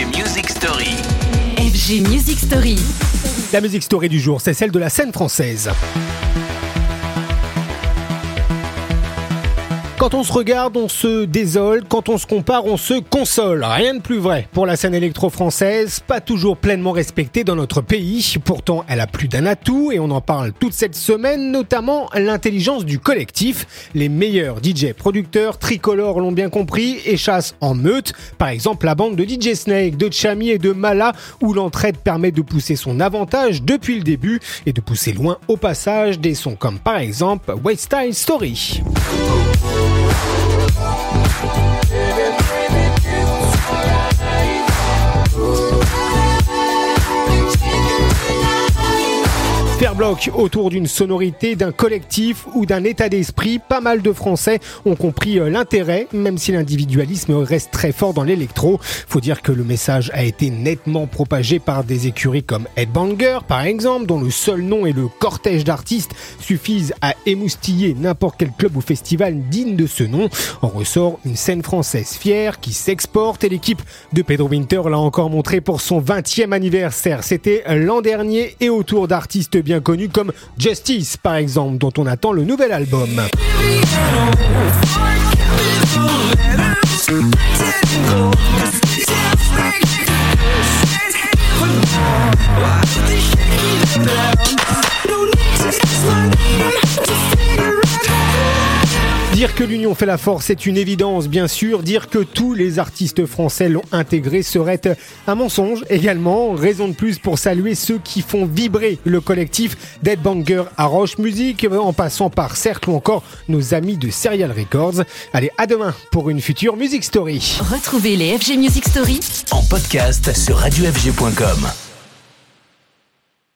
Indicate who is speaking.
Speaker 1: FG Music Story.
Speaker 2: FG Music Story.
Speaker 3: La musique story du jour, c'est celle de la scène française. Quand on se regarde, on se désole. Quand on se compare, on se console. Rien de plus vrai pour la scène électro-française, pas toujours pleinement respectée dans notre pays. Pourtant, elle a plus d'un atout et on en parle toute cette semaine, notamment l'intelligence du collectif. Les meilleurs DJ producteurs tricolores l'ont bien compris et chassent en meute. Par exemple, la bande de DJ Snake, de Chami et de Mala, où l'entraide permet de pousser son avantage depuis le début et de pousser loin au passage des sons comme par exemple Style Story. Thank you. Faire bloc autour d'une sonorité, d'un collectif ou d'un état d'esprit, pas mal de Français ont compris euh, l'intérêt, même si l'individualisme reste très fort dans l'électro. Faut dire que le message a été nettement propagé par des écuries comme Headbanger, par exemple, dont le seul nom et le cortège d'artistes suffisent à émoustiller n'importe quel club ou festival digne de ce nom. En ressort une scène française fière qui s'exporte et l'équipe de Pedro Winter l'a encore montré pour son 20e anniversaire. C'était l'an dernier et autour d'artistes connus comme Justice par exemple dont on attend le nouvel album. Dire que l'union fait la force, c'est une évidence, bien sûr. Dire que tous les artistes français l'ont intégré serait un mensonge également. Raison de plus pour saluer ceux qui font vibrer le collectif Deadbanger à Roche Music, en passant par Cercle ou encore nos amis de Serial Records. Allez, à demain pour une future Music Story.
Speaker 2: Retrouvez les FG Music Story
Speaker 1: En podcast sur radiofg.com.